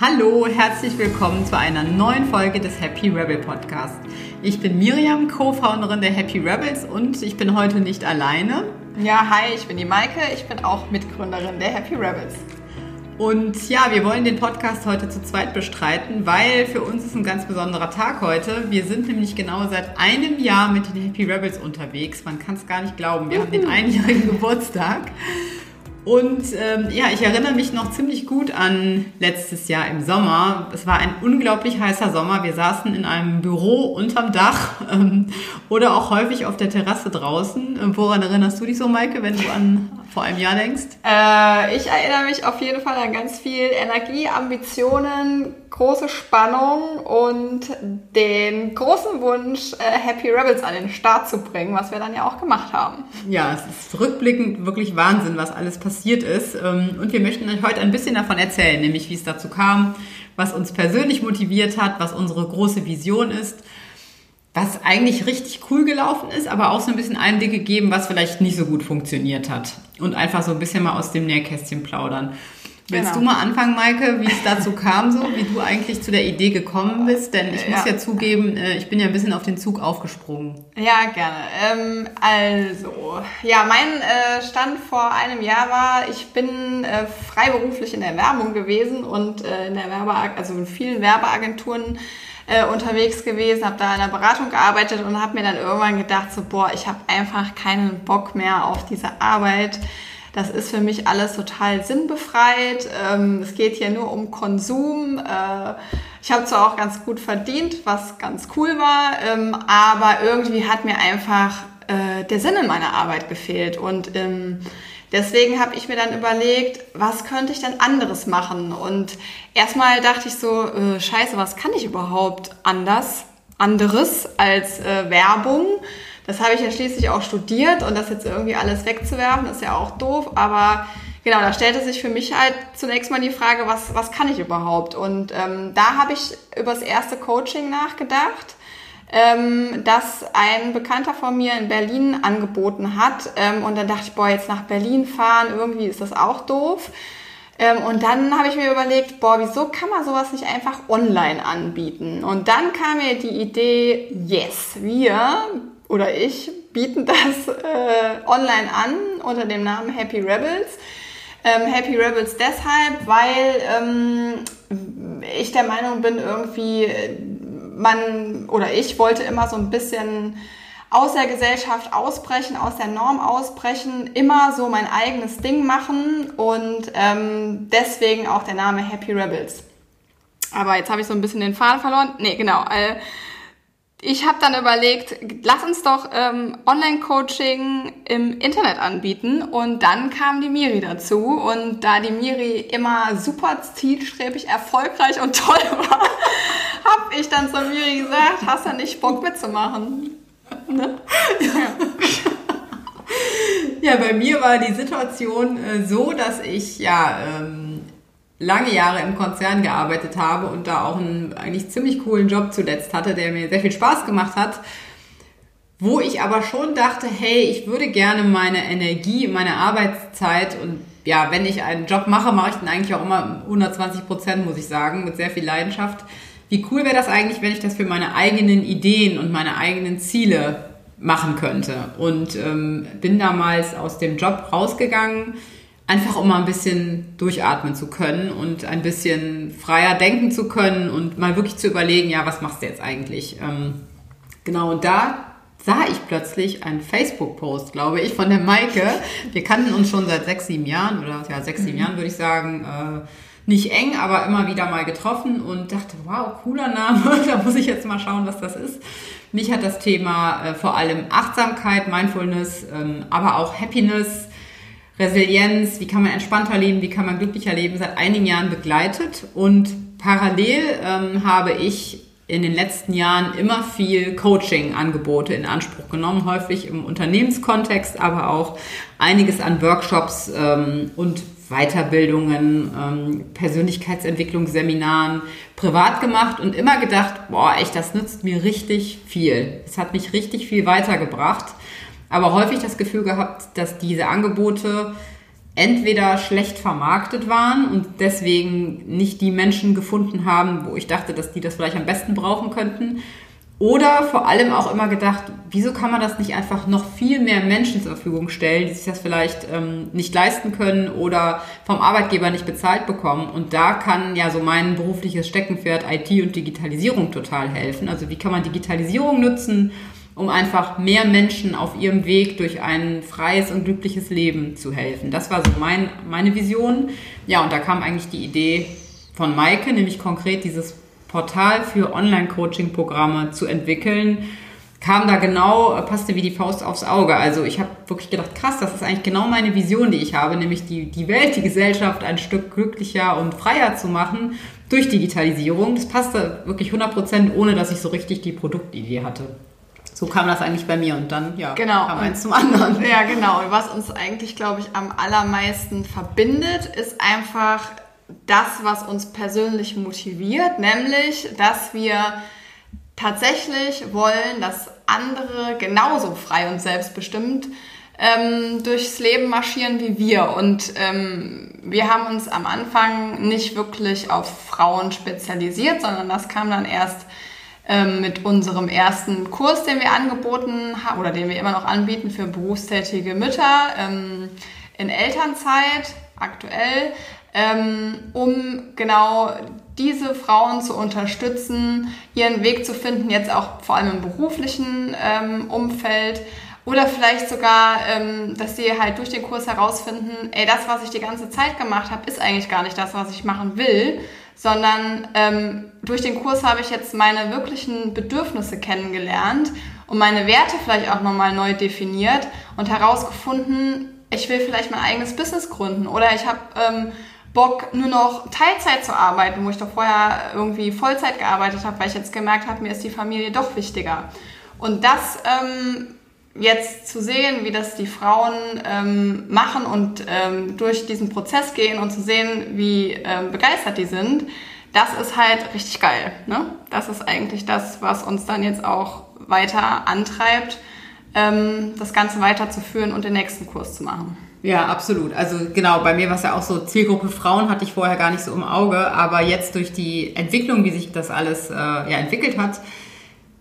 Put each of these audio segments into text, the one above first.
Hallo, herzlich willkommen zu einer neuen Folge des Happy Rebel Podcast. Ich bin Miriam, Co-Founderin der Happy Rebels und ich bin heute nicht alleine. Ja, hi, ich bin die Maike, ich bin auch Mitgründerin der Happy Rebels. Und ja, wir wollen den Podcast heute zu zweit bestreiten, weil für uns ist ein ganz besonderer Tag heute. Wir sind nämlich genau seit einem Jahr mit den Happy Rebels unterwegs. Man kann es gar nicht glauben. Wir haben den einjährigen Geburtstag. Und ähm, ja, ich erinnere mich noch ziemlich gut an letztes Jahr im Sommer. Es war ein unglaublich heißer Sommer. Wir saßen in einem Büro unterm Dach ähm, oder auch häufig auf der Terrasse draußen. Ähm, woran erinnerst du dich so, Maike, wenn du an vor einem Jahr denkst? Äh, ich erinnere mich auf jeden Fall an ganz viel Energie, Ambitionen, große Spannung und den großen Wunsch, äh, Happy Rebels an den Start zu bringen, was wir dann ja auch gemacht haben. Ja, es ist rückblickend wirklich Wahnsinn, was alles passiert ist. Ähm, und wir möchten euch heute ein bisschen davon erzählen, nämlich wie es dazu kam, was uns persönlich motiviert hat, was unsere große Vision ist was eigentlich richtig cool gelaufen ist, aber auch so ein bisschen Einblicke geben, was vielleicht nicht so gut funktioniert hat. Und einfach so ein bisschen mal aus dem Nähkästchen plaudern. Willst genau. du mal anfangen, Maike, wie es dazu kam, so wie du eigentlich zu der Idee gekommen bist? Denn ich muss ja, ja zugeben, äh, ich bin ja ein bisschen auf den Zug aufgesprungen. Ja, gerne. Ähm, also, ja, mein äh, Stand vor einem Jahr war, ich bin äh, freiberuflich in der Werbung gewesen und äh, in der Werbe, also in vielen Werbeagenturen äh, unterwegs gewesen, habe da in der Beratung gearbeitet und habe mir dann irgendwann gedacht, so, boah, ich habe einfach keinen Bock mehr auf diese Arbeit das ist für mich alles total sinnbefreit. Ähm, es geht hier nur um Konsum. Äh, ich habe zwar auch ganz gut verdient, was ganz cool war, ähm, aber irgendwie hat mir einfach äh, der Sinn in meiner Arbeit gefehlt. Und ähm, deswegen habe ich mir dann überlegt, was könnte ich denn anderes machen? Und erstmal dachte ich so, äh, scheiße, was kann ich überhaupt anders, anderes als äh, Werbung? Das habe ich ja schließlich auch studiert und das jetzt irgendwie alles wegzuwerfen, ist ja auch doof, aber genau, da stellte sich für mich halt zunächst mal die Frage, was, was kann ich überhaupt? Und ähm, da habe ich über das erste Coaching nachgedacht, ähm, das ein Bekannter von mir in Berlin angeboten hat. Ähm, und dann dachte ich, boah, jetzt nach Berlin fahren, irgendwie ist das auch doof. Ähm, und dann habe ich mir überlegt, boah, wieso kann man sowas nicht einfach online anbieten? Und dann kam mir die Idee, yes, wir oder ich bieten das äh, online an unter dem Namen Happy Rebels. Ähm, Happy Rebels deshalb, weil ähm, ich der Meinung bin, irgendwie man oder ich wollte immer so ein bisschen aus der Gesellschaft ausbrechen, aus der Norm ausbrechen, immer so mein eigenes Ding machen und ähm, deswegen auch der Name Happy Rebels. Aber jetzt habe ich so ein bisschen den Faden verloren. Nee, genau. Äh, ich habe dann überlegt, lass uns doch ähm, Online-Coaching im Internet anbieten. Und dann kam die Miri dazu. Und da die Miri immer super zielstrebig, erfolgreich und toll war, habe ich dann zu Miri gesagt, hast du nicht Bock mitzumachen? Ne? Ja. ja, bei mir war die Situation äh, so, dass ich ja... Ähm, lange Jahre im Konzern gearbeitet habe und da auch einen eigentlich ziemlich coolen Job zuletzt hatte, der mir sehr viel Spaß gemacht hat, wo ich aber schon dachte, hey, ich würde gerne meine Energie, meine Arbeitszeit und ja, wenn ich einen Job mache, mache ich den eigentlich auch immer 120 Prozent, muss ich sagen, mit sehr viel Leidenschaft. Wie cool wäre das eigentlich, wenn ich das für meine eigenen Ideen und meine eigenen Ziele machen könnte? Und ähm, bin damals aus dem Job rausgegangen, einfach um mal ein bisschen durchatmen zu können und ein bisschen freier denken zu können und mal wirklich zu überlegen, ja, was machst du jetzt eigentlich? Ähm, genau, und da sah ich plötzlich einen Facebook-Post, glaube ich, von der Maike. Wir kannten uns schon seit sechs, sieben Jahren oder ja, sechs, sieben mhm. Jahren würde ich sagen. Äh, nicht eng, aber immer wieder mal getroffen und dachte, wow, cooler Name, da muss ich jetzt mal schauen, was das ist. Mich hat das Thema äh, vor allem Achtsamkeit, Mindfulness, ähm, aber auch Happiness, Resilienz, wie kann man entspannter leben, wie kann man glücklicher leben, seit einigen Jahren begleitet. Und parallel ähm, habe ich in den letzten Jahren immer viel Coaching-Angebote in Anspruch genommen, häufig im Unternehmenskontext, aber auch einiges an Workshops ähm, und Weiterbildungen, ähm, Persönlichkeitsentwicklungsseminaren privat gemacht und immer gedacht, boah, echt, das nützt mir richtig viel. Es hat mich richtig viel weitergebracht aber häufig das Gefühl gehabt, dass diese Angebote entweder schlecht vermarktet waren und deswegen nicht die Menschen gefunden haben, wo ich dachte, dass die das vielleicht am besten brauchen könnten. Oder vor allem auch immer gedacht, wieso kann man das nicht einfach noch viel mehr Menschen zur Verfügung stellen, die sich das vielleicht ähm, nicht leisten können oder vom Arbeitgeber nicht bezahlt bekommen. Und da kann ja so mein berufliches Steckenpferd IT und Digitalisierung total helfen. Also wie kann man Digitalisierung nutzen, um einfach mehr Menschen auf ihrem Weg durch ein freies und glückliches Leben zu helfen. Das war so mein, meine Vision. Ja, und da kam eigentlich die Idee von Maike, nämlich konkret dieses Portal für Online-Coaching-Programme zu entwickeln, kam da genau, passte wie die Faust aufs Auge. Also ich habe wirklich gedacht, krass, das ist eigentlich genau meine Vision, die ich habe, nämlich die, die Welt, die Gesellschaft ein Stück glücklicher und freier zu machen durch Digitalisierung. Das passte wirklich 100 Prozent, ohne dass ich so richtig die Produktidee hatte. So kam das eigentlich bei mir und dann ja, genau. kam eins zum anderen. Ja, genau. Und was uns eigentlich, glaube ich, am allermeisten verbindet, ist einfach das, was uns persönlich motiviert, nämlich, dass wir tatsächlich wollen, dass andere genauso frei und selbstbestimmt ähm, durchs Leben marschieren wie wir. Und ähm, wir haben uns am Anfang nicht wirklich auf Frauen spezialisiert, sondern das kam dann erst mit unserem ersten Kurs, den wir angeboten haben oder den wir immer noch anbieten für berufstätige Mütter ähm, in Elternzeit aktuell, ähm, um genau diese Frauen zu unterstützen, ihren Weg zu finden, jetzt auch vor allem im beruflichen ähm, Umfeld. Oder vielleicht sogar, ähm, dass sie halt durch den Kurs herausfinden, ey, das, was ich die ganze Zeit gemacht habe, ist eigentlich gar nicht das, was ich machen will, sondern ähm, durch den Kurs habe ich jetzt meine wirklichen Bedürfnisse kennengelernt und meine Werte vielleicht auch nochmal neu definiert und herausgefunden, ich will vielleicht mein eigenes Business gründen oder ich habe ähm, Bock, nur noch Teilzeit zu arbeiten, wo ich doch vorher irgendwie Vollzeit gearbeitet habe, weil ich jetzt gemerkt habe, mir ist die Familie doch wichtiger. Und das ähm, jetzt zu sehen, wie das die Frauen ähm, machen und ähm, durch diesen Prozess gehen und zu sehen, wie ähm, begeistert die sind, das ist halt richtig geil. Ne? Das ist eigentlich das, was uns dann jetzt auch weiter antreibt, ähm, das Ganze weiterzuführen und den nächsten Kurs zu machen. Ja, absolut. Also genau, bei mir war es ja auch so, Zielgruppe Frauen hatte ich vorher gar nicht so im Auge, aber jetzt durch die Entwicklung, wie sich das alles äh, ja, entwickelt hat,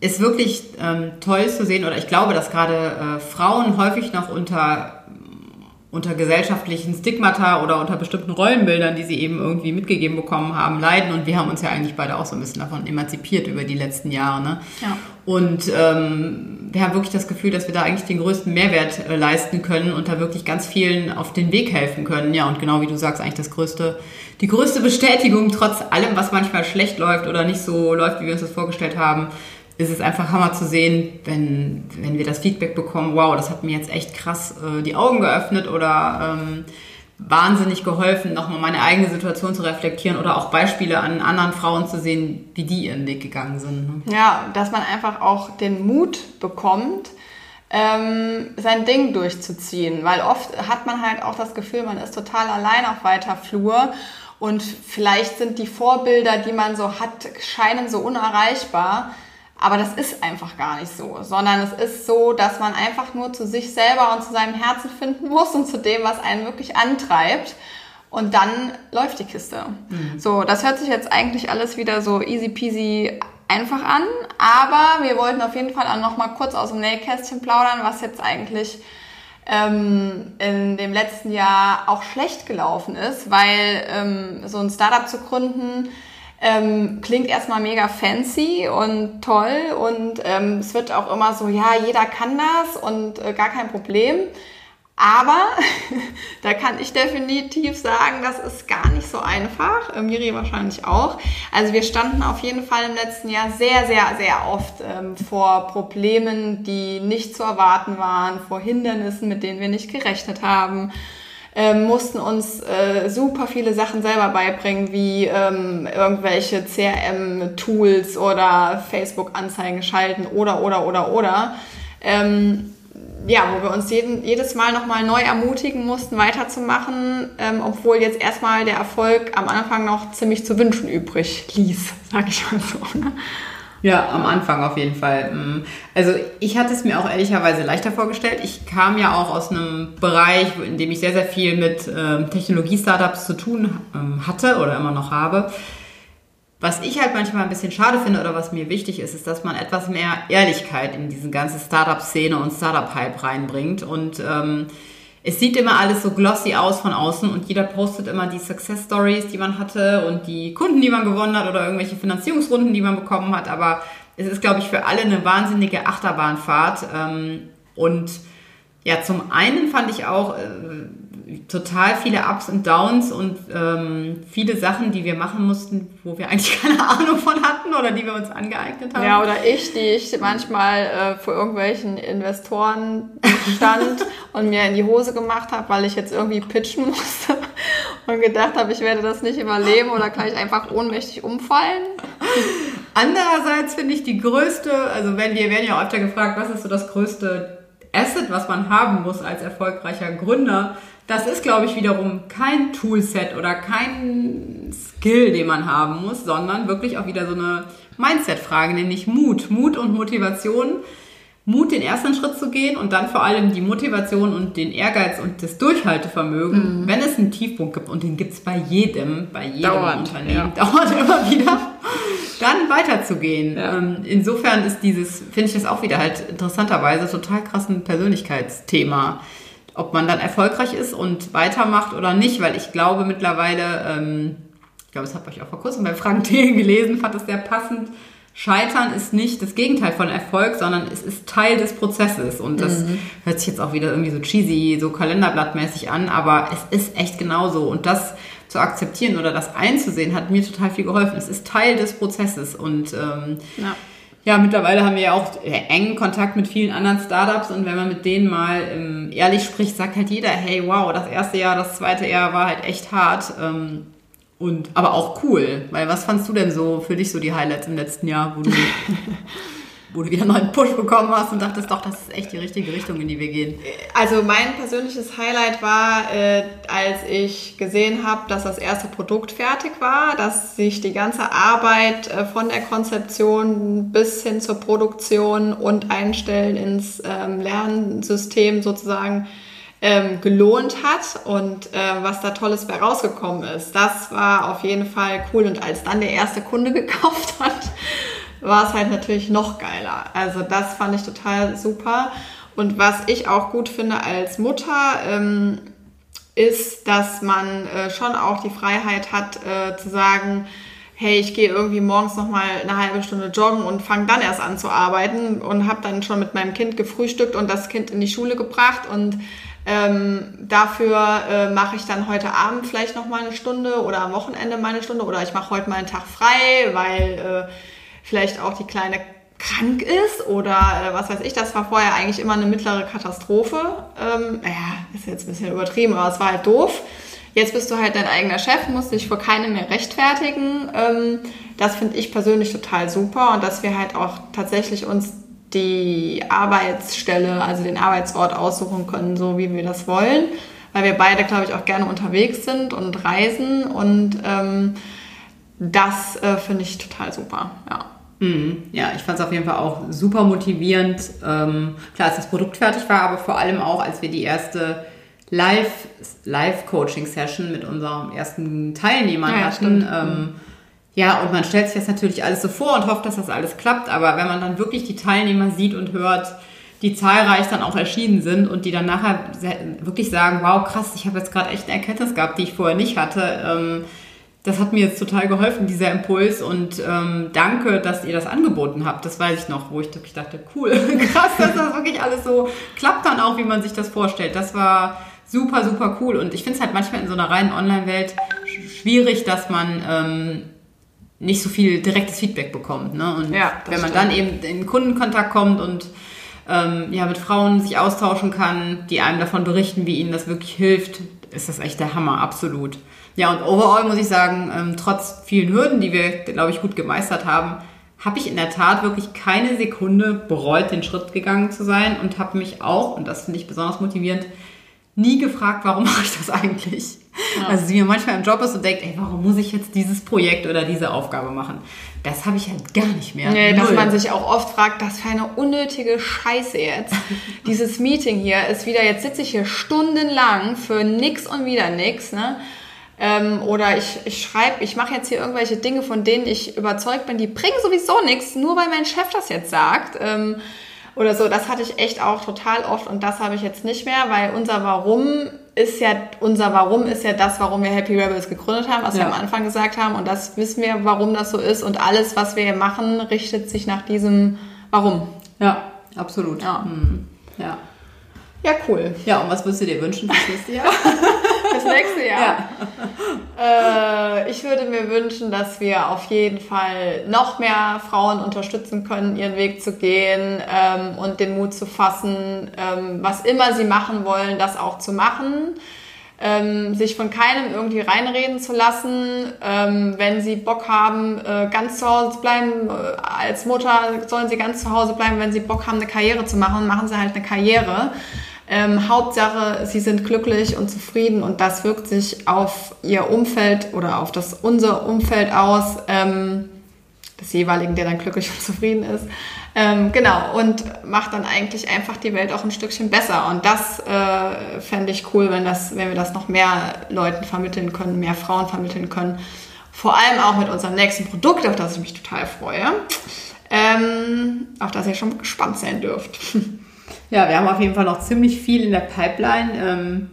ist wirklich ähm, toll zu sehen, oder ich glaube, dass gerade äh, Frauen häufig noch unter, unter gesellschaftlichen Stigmata oder unter bestimmten Rollenbildern, die sie eben irgendwie mitgegeben bekommen haben, leiden. Und wir haben uns ja eigentlich beide auch so ein bisschen davon emanzipiert über die letzten Jahre. Ne? Ja. Und ähm, wir haben wirklich das Gefühl, dass wir da eigentlich den größten Mehrwert äh, leisten können und da wirklich ganz vielen auf den Weg helfen können. Ja, und genau wie du sagst, eigentlich das größte, die größte Bestätigung, trotz allem, was manchmal schlecht läuft oder nicht so läuft, wie wir uns das vorgestellt haben, ist es einfach Hammer zu sehen, wenn, wenn wir das Feedback bekommen, wow, das hat mir jetzt echt krass äh, die Augen geöffnet oder ähm, wahnsinnig geholfen, nochmal meine eigene Situation zu reflektieren oder auch Beispiele an anderen Frauen zu sehen, wie die ihren Weg gegangen sind. Ne? Ja, dass man einfach auch den Mut bekommt, ähm, sein Ding durchzuziehen, weil oft hat man halt auch das Gefühl, man ist total allein auf weiter Flur und vielleicht sind die Vorbilder, die man so hat, scheinen so unerreichbar. Aber das ist einfach gar nicht so, sondern es ist so, dass man einfach nur zu sich selber und zu seinem Herzen finden muss und zu dem, was einen wirklich antreibt. Und dann läuft die Kiste. Mhm. So, das hört sich jetzt eigentlich alles wieder so easy peasy einfach an, aber wir wollten auf jeden Fall auch noch mal kurz aus dem Nähkästchen plaudern, was jetzt eigentlich ähm, in dem letzten Jahr auch schlecht gelaufen ist, weil ähm, so ein Startup zu gründen, ähm, klingt erstmal mega fancy und toll und ähm, es wird auch immer so, ja, jeder kann das und äh, gar kein Problem. Aber da kann ich definitiv sagen, das ist gar nicht so einfach. Äh, Miri wahrscheinlich auch. Also wir standen auf jeden Fall im letzten Jahr sehr, sehr, sehr oft ähm, vor Problemen, die nicht zu erwarten waren, vor Hindernissen, mit denen wir nicht gerechnet haben ähm, mussten uns äh, super viele Sachen selber beibringen, wie ähm, irgendwelche CRM-Tools oder Facebook-Anzeigen schalten oder, oder, oder, oder. Ähm, ja, wo wir uns jeden, jedes Mal nochmal neu ermutigen mussten, weiterzumachen, ähm, obwohl jetzt erstmal der Erfolg am Anfang noch ziemlich zu wünschen übrig ließ, sag ich mal so. Ne? Ja, am Anfang auf jeden Fall. Mm. Also ich hatte es mir auch ehrlicherweise leichter vorgestellt. Ich kam ja auch aus einem Bereich, in dem ich sehr, sehr viel mit ähm, Technologie-Startups zu tun ähm, hatte oder immer noch habe. Was ich halt manchmal ein bisschen schade finde oder was mir wichtig ist, ist, dass man etwas mehr Ehrlichkeit in diese ganze Startup-Szene und Startup-Hype reinbringt. Und ähm, es sieht immer alles so glossy aus von außen und jeder postet immer die Success Stories, die man hatte und die Kunden, die man gewonnen hat oder irgendwelche Finanzierungsrunden, die man bekommen hat. Aber es ist, glaube ich, für alle eine wahnsinnige Achterbahnfahrt. Ähm, und ja, zum einen fand ich auch, äh, total viele Ups und Downs und ähm, viele Sachen, die wir machen mussten, wo wir eigentlich keine Ahnung von hatten oder die wir uns angeeignet haben. Ja, oder ich, die ich manchmal äh, vor irgendwelchen Investoren stand und mir in die Hose gemacht habe, weil ich jetzt irgendwie pitchen musste und gedacht habe, ich werde das nicht überleben oder kann ich einfach ohnmächtig umfallen. Andererseits finde ich die größte, also wenn wir werden ja öfter gefragt, was ist so das größte Asset, was man haben muss als erfolgreicher Gründer, das ist, glaube ich, wiederum kein Toolset oder kein Skill, den man haben muss, sondern wirklich auch wieder so eine Mindset-Frage, nämlich Mut. Mut und Motivation. Mut, den ersten Schritt zu gehen und dann vor allem die Motivation und den Ehrgeiz und das Durchhaltevermögen, mhm. wenn es einen Tiefpunkt gibt, und den gibt es bei jedem, bei jedem dauert, Unternehmen, ja. dauert immer wieder, dann weiterzugehen. Ja. Ähm, insofern ist dieses, finde ich das auch wieder halt interessanterweise total krass ein Persönlichkeitsthema ob man dann erfolgreich ist und weitermacht oder nicht, weil ich glaube mittlerweile, ähm, ich glaube, das habe ich auch vor kurzem bei Frank Thiel gelesen, fand das sehr passend. Scheitern ist nicht das Gegenteil von Erfolg, sondern es ist Teil des Prozesses. Und das mhm. hört sich jetzt auch wieder irgendwie so cheesy, so kalenderblattmäßig an, aber es ist echt genauso. Und das zu akzeptieren oder das einzusehen, hat mir total viel geholfen. Es ist Teil des Prozesses. Und ähm, ja ja, mittlerweile haben wir ja auch äh, engen Kontakt mit vielen anderen Startups und wenn man mit denen mal ähm, ehrlich spricht, sagt halt jeder, hey, wow, das erste Jahr, das zweite Jahr war halt echt hart. Ähm, und, aber auch cool, weil was fandst du denn so für dich so die Highlights im letzten Jahr, wo du wo du wieder einen neuen Push bekommen hast und dachtest, doch, das ist echt die richtige Richtung, in die wir gehen? Also mein persönliches Highlight war, äh, als ich gesehen habe, dass das erste Produkt fertig war, dass sich die ganze Arbeit äh, von der Konzeption bis hin zur Produktion und Einstellen ins ähm, Lernsystem sozusagen ähm, gelohnt hat und äh, was da Tolles bei rausgekommen ist. Das war auf jeden Fall cool. Und als dann der erste Kunde gekauft hat, war es halt natürlich noch geiler. Also das fand ich total super. Und was ich auch gut finde als Mutter, ähm, ist, dass man äh, schon auch die Freiheit hat äh, zu sagen, hey, ich gehe irgendwie morgens noch mal eine halbe Stunde joggen und fange dann erst an zu arbeiten und habe dann schon mit meinem Kind gefrühstückt und das Kind in die Schule gebracht und ähm, dafür äh, mache ich dann heute Abend vielleicht noch mal eine Stunde oder am Wochenende mal eine Stunde oder ich mache heute mal einen Tag frei, weil äh, vielleicht auch die Kleine krank ist oder äh, was weiß ich, das war vorher eigentlich immer eine mittlere Katastrophe. Ähm, naja, ist jetzt ein bisschen übertrieben, aber es war halt doof. Jetzt bist du halt dein eigener Chef, musst dich vor keinem mehr rechtfertigen. Ähm, das finde ich persönlich total super und dass wir halt auch tatsächlich uns die Arbeitsstelle, also den Arbeitsort aussuchen können, so wie wir das wollen, weil wir beide, glaube ich, auch gerne unterwegs sind und reisen und ähm, das äh, finde ich total super, ja. Mhm. Ja, ich fand es auf jeden Fall auch super motivierend. Ähm, klar, als das Produkt fertig war, aber vor allem auch, als wir die erste Live-Coaching-Session Live mit unserem ersten Teilnehmern ja, hatten. Ähm, ja, und man stellt sich das natürlich alles so vor und hofft, dass das alles klappt, aber wenn man dann wirklich die Teilnehmer sieht und hört, die zahlreich dann auch erschienen sind und die dann nachher wirklich sagen, wow, krass, ich habe jetzt gerade echt eine Erkenntnis gehabt, die ich vorher nicht hatte. Ähm, das hat mir jetzt total geholfen, dieser Impuls. Und ähm, danke, dass ihr das angeboten habt. Das weiß ich noch, wo ich wirklich dachte, cool, krass, dass das wirklich alles so klappt dann auch, wie man sich das vorstellt. Das war super, super cool. Und ich finde es halt manchmal in so einer reinen Online-Welt schwierig, dass man ähm, nicht so viel direktes Feedback bekommt. Ne? Und ja, wenn man stimmt. dann eben in Kundenkontakt kommt und ähm, ja, mit Frauen sich austauschen kann, die einem davon berichten, wie ihnen das wirklich hilft, ist das echt der Hammer, absolut. Ja, und overall muss ich sagen, ähm, trotz vielen Hürden, die wir, glaube ich, gut gemeistert haben, habe ich in der Tat wirklich keine Sekunde bereut, den Schritt gegangen zu sein und habe mich auch, und das finde ich besonders motivierend, nie gefragt, warum mache ich das eigentlich? Ja. Also sie mir manchmal im Job ist und denkt, ey, warum muss ich jetzt dieses Projekt oder diese Aufgabe machen? Das habe ich halt gar nicht mehr. Nee, Null. dass man sich auch oft fragt, das für eine unnötige Scheiße jetzt. Dieses Meeting hier ist wieder, jetzt sitze ich hier stundenlang für nix und wieder nix, ne? Ähm, oder ich, ich schreibe, ich mache jetzt hier irgendwelche Dinge, von denen ich überzeugt bin, die bringen sowieso nichts, nur weil mein Chef das jetzt sagt. Ähm, oder so, das hatte ich echt auch total oft und das habe ich jetzt nicht mehr, weil unser Warum ist ja, unser Warum ist ja das, warum wir Happy Rebels gegründet haben, was ja. wir am Anfang gesagt haben und das wissen wir, warum das so ist und alles, was wir machen, richtet sich nach diesem Warum. Ja, absolut. Ja. Hm. ja. Ja, cool. Ja, und was würdest du dir wünschen fürs nächste Jahr? fürs nächste Jahr? Ja. Äh, ich würde mir wünschen, dass wir auf jeden Fall noch mehr Frauen unterstützen können, ihren Weg zu gehen ähm, und den Mut zu fassen, ähm, was immer sie machen wollen, das auch zu machen. Ähm, sich von keinem irgendwie reinreden zu lassen. Ähm, wenn sie Bock haben, äh, ganz zu Hause zu bleiben, äh, als Mutter sollen sie ganz zu Hause bleiben. Wenn sie Bock haben, eine Karriere zu machen, machen sie halt eine Karriere. Ähm, Hauptsache, sie sind glücklich und zufrieden und das wirkt sich auf ihr Umfeld oder auf das unser Umfeld aus, ähm, des jeweiligen, der dann glücklich und zufrieden ist. Ähm, genau, und macht dann eigentlich einfach die Welt auch ein Stückchen besser. Und das äh, fände ich cool, wenn, das, wenn wir das noch mehr Leuten vermitteln können, mehr Frauen vermitteln können. Vor allem auch mit unserem nächsten Produkt, auf das ich mich total freue. Ähm, auf das ihr schon gespannt sein dürft. Ja, wir haben auf jeden Fall noch ziemlich viel in der Pipeline. Ähm,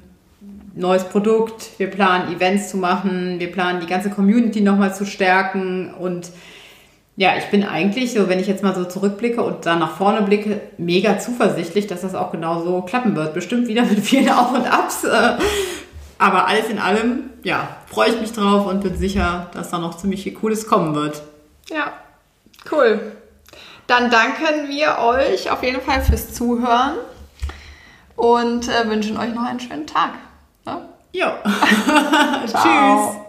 neues Produkt, wir planen Events zu machen, wir planen die ganze Community nochmal zu stärken und ja, ich bin eigentlich so, wenn ich jetzt mal so zurückblicke und dann nach vorne blicke, mega zuversichtlich, dass das auch genau so klappen wird. Bestimmt wieder mit vielen Auf und Abs. Äh, aber alles in allem, ja, freue ich mich drauf und bin sicher, dass da noch ziemlich viel Cooles kommen wird. Ja, cool. Dann danken wir euch auf jeden Fall fürs Zuhören und äh, wünschen euch noch einen schönen Tag. Ne? Ja. Tschüss.